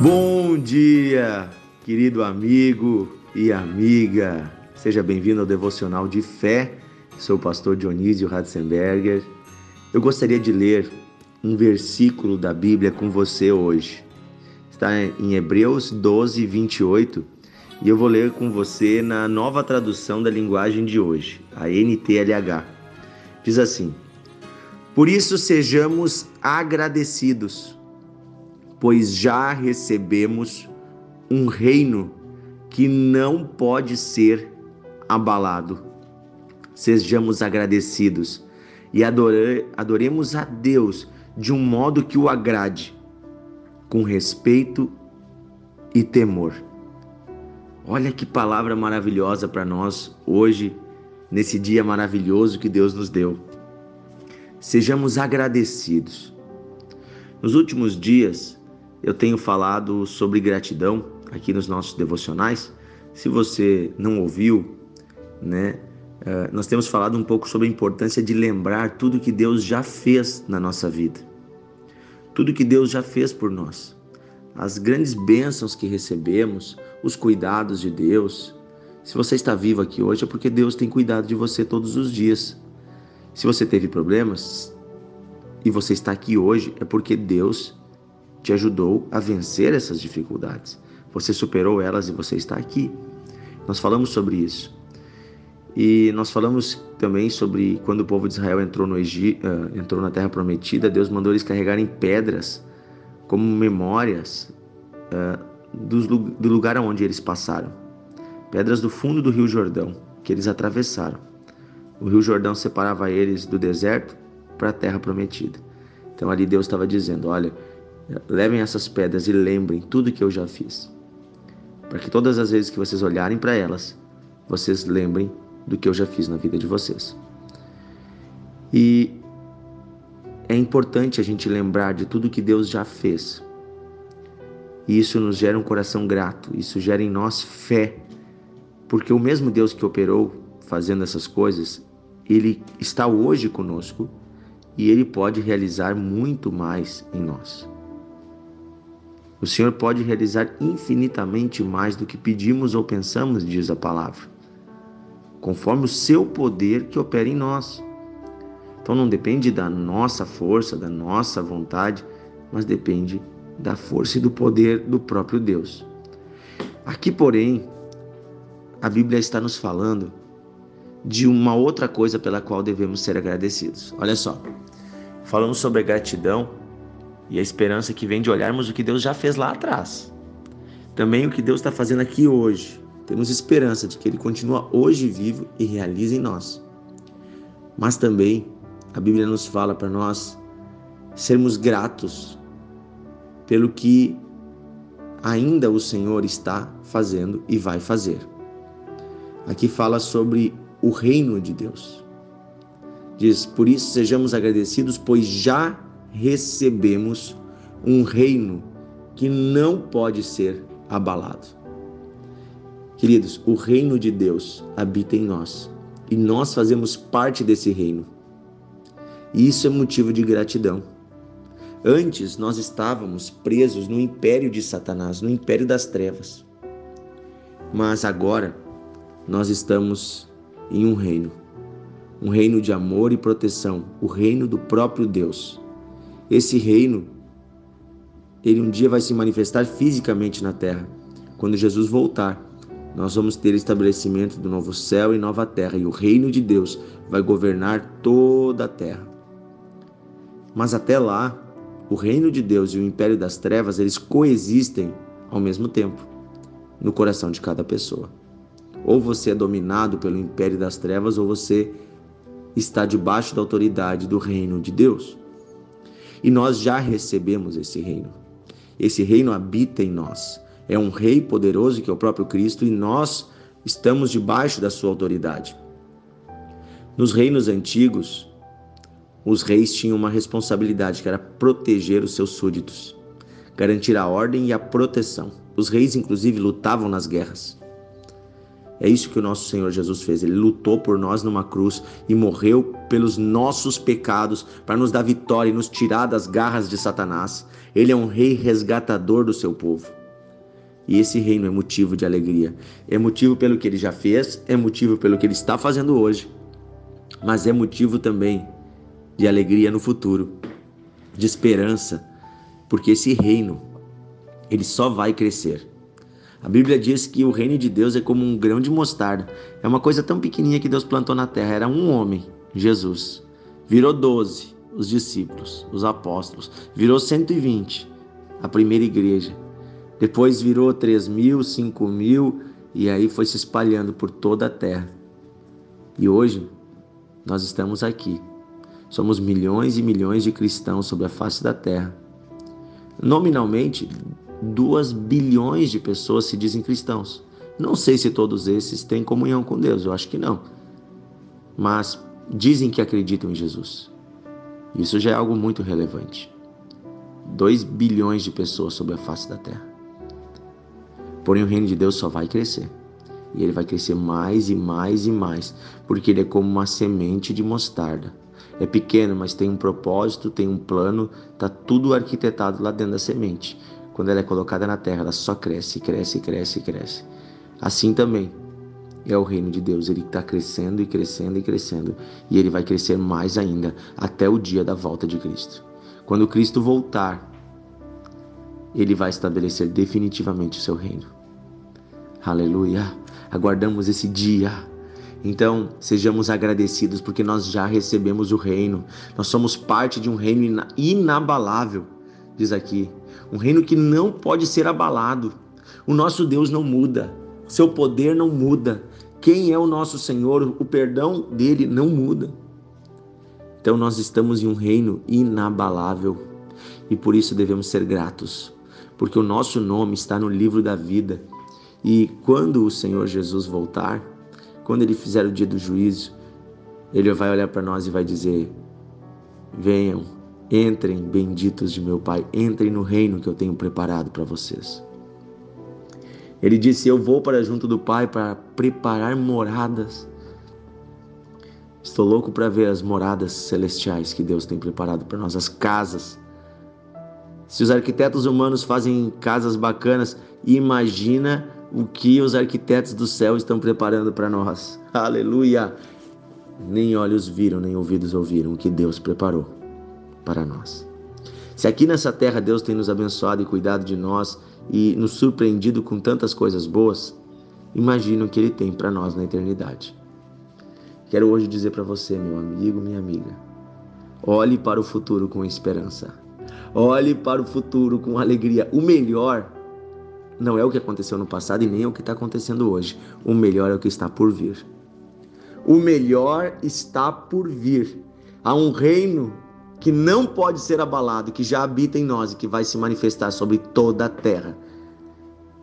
Bom dia, querido amigo e amiga. Seja bem-vindo ao Devocional de Fé. Sou o pastor Dionísio Ratzenberger. Eu gostaria de ler um versículo da Bíblia com você hoje. Está em Hebreus 12, 28 e eu vou ler com você na nova tradução da linguagem de hoje, a NTLH. Diz assim: Por isso sejamos agradecidos pois já recebemos um reino que não pode ser abalado. Sejamos agradecidos e adore, adoremos a Deus de um modo que o agrade, com respeito e temor. Olha que palavra maravilhosa para nós hoje, nesse dia maravilhoso que Deus nos deu. Sejamos agradecidos. Nos últimos dias, eu tenho falado sobre gratidão aqui nos nossos devocionais. Se você não ouviu, né, eh, nós temos falado um pouco sobre a importância de lembrar tudo que Deus já fez na nossa vida, tudo que Deus já fez por nós, as grandes bênçãos que recebemos, os cuidados de Deus. Se você está vivo aqui hoje é porque Deus tem cuidado de você todos os dias. Se você teve problemas e você está aqui hoje é porque Deus te ajudou a vencer essas dificuldades. Você superou elas e você está aqui. Nós falamos sobre isso. E nós falamos também sobre quando o povo de Israel entrou, no Egito, uh, entrou na Terra Prometida, Deus mandou eles carregarem pedras como memórias uh, do, do lugar onde eles passaram. Pedras do fundo do Rio Jordão, que eles atravessaram. O Rio Jordão separava eles do deserto para a Terra Prometida. Então ali Deus estava dizendo: Olha, Levem essas pedras e lembrem tudo que eu já fiz. Para que todas as vezes que vocês olharem para elas, vocês lembrem do que eu já fiz na vida de vocês. E é importante a gente lembrar de tudo que Deus já fez. E isso nos gera um coração grato, isso gera em nós fé, porque o mesmo Deus que operou fazendo essas coisas, ele está hoje conosco e ele pode realizar muito mais em nós. O Senhor pode realizar infinitamente mais do que pedimos ou pensamos, diz a palavra, conforme o seu poder que opera em nós. Então não depende da nossa força, da nossa vontade, mas depende da força e do poder do próprio Deus. Aqui, porém, a Bíblia está nos falando de uma outra coisa pela qual devemos ser agradecidos. Olha só, falamos sobre a gratidão e a esperança que vem de olharmos o que Deus já fez lá atrás. Também o que Deus está fazendo aqui hoje. Temos esperança de que Ele continua hoje vivo e realiza em nós. Mas também a Bíblia nos fala para nós sermos gratos pelo que ainda o Senhor está fazendo e vai fazer. Aqui fala sobre o reino de Deus. Diz: Por isso sejamos agradecidos, pois já recebemos um reino que não pode ser abalado. Queridos, o reino de Deus habita em nós e nós fazemos parte desse reino. Isso é motivo de gratidão. Antes nós estávamos presos no império de Satanás, no império das trevas. Mas agora nós estamos em um reino, um reino de amor e proteção, o reino do próprio Deus. Esse reino, ele um dia vai se manifestar fisicamente na terra. Quando Jesus voltar, nós vamos ter estabelecimento do novo céu e nova terra, e o reino de Deus vai governar toda a terra. Mas até lá, o reino de Deus e o império das trevas, eles coexistem ao mesmo tempo no coração de cada pessoa. Ou você é dominado pelo império das trevas, ou você está debaixo da autoridade do reino de Deus. E nós já recebemos esse reino. Esse reino habita em nós. É um rei poderoso que é o próprio Cristo e nós estamos debaixo da sua autoridade. Nos reinos antigos, os reis tinham uma responsabilidade que era proteger os seus súditos, garantir a ordem e a proteção. Os reis, inclusive, lutavam nas guerras. É isso que o nosso Senhor Jesus fez. Ele lutou por nós numa cruz e morreu pelos nossos pecados para nos dar vitória e nos tirar das garras de Satanás. Ele é um rei resgatador do seu povo. E esse reino é motivo de alegria. É motivo pelo que ele já fez, é motivo pelo que ele está fazendo hoje, mas é motivo também de alegria no futuro, de esperança, porque esse reino ele só vai crescer. A Bíblia diz que o reino de Deus é como um grão de mostarda. É uma coisa tão pequenininha que Deus plantou na terra. Era um homem, Jesus. Virou doze, os discípulos, os apóstolos. Virou 120, a primeira igreja. Depois virou 3 mil, 5 mil, e aí foi se espalhando por toda a terra. E hoje nós estamos aqui. Somos milhões e milhões de cristãos sobre a face da terra. Nominalmente, 2 bilhões de pessoas se dizem cristãos. Não sei se todos esses têm comunhão com Deus, eu acho que não. Mas dizem que acreditam em Jesus. Isso já é algo muito relevante. 2 bilhões de pessoas sobre a face da terra. Porém, o reino de Deus só vai crescer. E ele vai crescer mais e mais e mais, porque ele é como uma semente de mostarda. É pequeno, mas tem um propósito, tem um plano, tá tudo arquitetado lá dentro da semente quando ela é colocada na terra, ela só cresce, cresce, cresce, cresce. Assim também é o reino de Deus. Ele está crescendo e crescendo e crescendo. E ele vai crescer mais ainda até o dia da volta de Cristo. Quando Cristo voltar, ele vai estabelecer definitivamente o seu reino. Aleluia! Aguardamos esse dia. Então, sejamos agradecidos porque nós já recebemos o reino. Nós somos parte de um reino inabalável, diz aqui um reino que não pode ser abalado. O nosso Deus não muda, seu poder não muda. Quem é o nosso Senhor, o perdão dele não muda. Então nós estamos em um reino inabalável e por isso devemos ser gratos, porque o nosso nome está no livro da vida. E quando o Senhor Jesus voltar, quando ele fizer o dia do juízo, ele vai olhar para nós e vai dizer: Venham, Entrem, benditos de meu Pai, entrem no reino que eu tenho preparado para vocês. Ele disse: Eu vou para junto do Pai para preparar moradas. Estou louco para ver as moradas celestiais que Deus tem preparado para nós, as casas. Se os arquitetos humanos fazem casas bacanas, imagina o que os arquitetos do céu estão preparando para nós. Aleluia! Nem olhos viram, nem ouvidos ouviram o que Deus preparou para nós. Se aqui nessa terra Deus tem nos abençoado e cuidado de nós e nos surpreendido com tantas coisas boas, imagina o que Ele tem para nós na eternidade. Quero hoje dizer para você, meu amigo, minha amiga, olhe para o futuro com esperança. Olhe para o futuro com alegria. O melhor não é o que aconteceu no passado e nem é o que está acontecendo hoje. O melhor é o que está por vir. O melhor está por vir. Há um reino que não pode ser abalado, que já habita em nós e que vai se manifestar sobre toda a terra.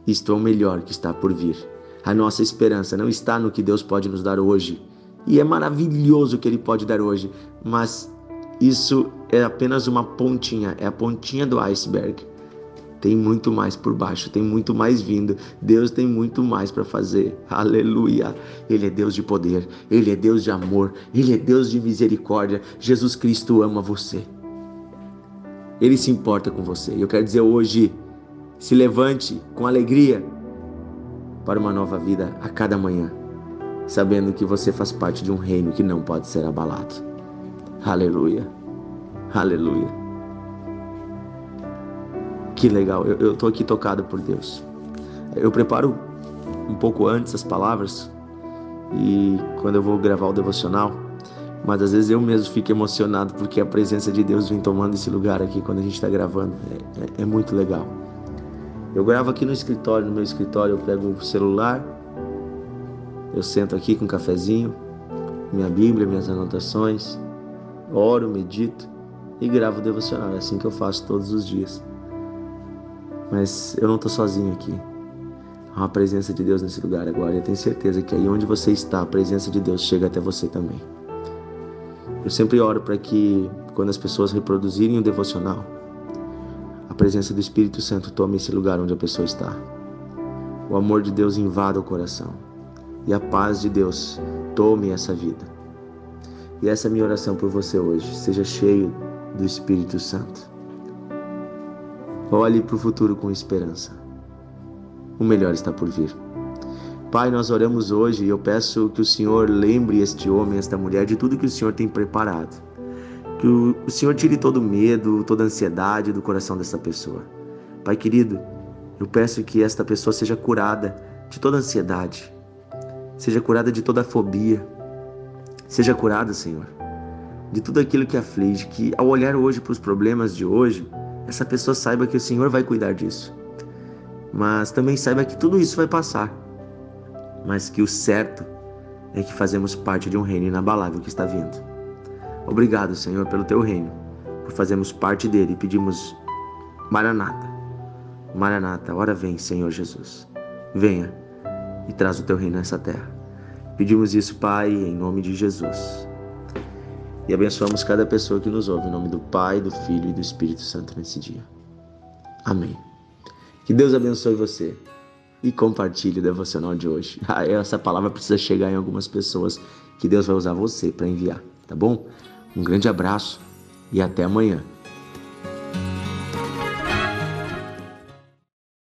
Isto é o melhor que está por vir. A nossa esperança não está no que Deus pode nos dar hoje, e é maravilhoso o que Ele pode dar hoje, mas isso é apenas uma pontinha, é a pontinha do iceberg. Tem muito mais por baixo, tem muito mais vindo. Deus tem muito mais para fazer. Aleluia. Ele é Deus de poder, ele é Deus de amor, ele é Deus de misericórdia. Jesus Cristo ama você. Ele se importa com você. E eu quero dizer hoje, se levante com alegria para uma nova vida a cada manhã, sabendo que você faz parte de um reino que não pode ser abalado. Aleluia. Aleluia. Que legal, eu, eu tô aqui tocado por Deus. Eu preparo um pouco antes as palavras e quando eu vou gravar o devocional, mas às vezes eu mesmo fico emocionado porque a presença de Deus vem tomando esse lugar aqui quando a gente está gravando. É, é, é, muito legal. Eu gravo aqui no escritório, no meu escritório, eu pego o celular, eu sento aqui com um cafezinho, minha Bíblia, minhas anotações, oro, medito e gravo o devocional. É assim que eu faço todos os dias. Mas eu não estou sozinho aqui. Há uma presença de Deus nesse lugar agora. Eu tenho certeza que aí onde você está, a presença de Deus chega até você também. Eu sempre oro para que quando as pessoas reproduzirem o devocional, a presença do Espírito Santo tome esse lugar onde a pessoa está. O amor de Deus invada o coração. e a paz de Deus tome essa vida. E essa é a minha oração por você hoje. Seja cheio do Espírito Santo. Olhe para o futuro com esperança. O melhor está por vir. Pai, nós oramos hoje e eu peço que o Senhor lembre este homem, esta mulher, de tudo que o Senhor tem preparado. Que o Senhor tire todo o medo, toda ansiedade do coração dessa pessoa. Pai querido, eu peço que esta pessoa seja curada de toda ansiedade, seja curada de toda fobia, seja curada, Senhor, de tudo aquilo que aflige, que ao olhar hoje para os problemas de hoje, essa pessoa saiba que o Senhor vai cuidar disso. Mas também saiba que tudo isso vai passar, mas que o certo é que fazemos parte de um reino inabalável que está vindo. Obrigado, Senhor, pelo teu reino, por fazermos parte dele e pedimos Maranata. Maranata, hora vem, Senhor Jesus. Venha e traz o teu reino nessa terra. Pedimos isso, Pai, em nome de Jesus. E abençoamos cada pessoa que nos ouve, em nome do Pai, do Filho e do Espírito Santo nesse dia. Amém. Que Deus abençoe você e compartilhe o devocional de hoje. Ah, essa palavra precisa chegar em algumas pessoas que Deus vai usar você para enviar, tá bom? Um grande abraço e até amanhã.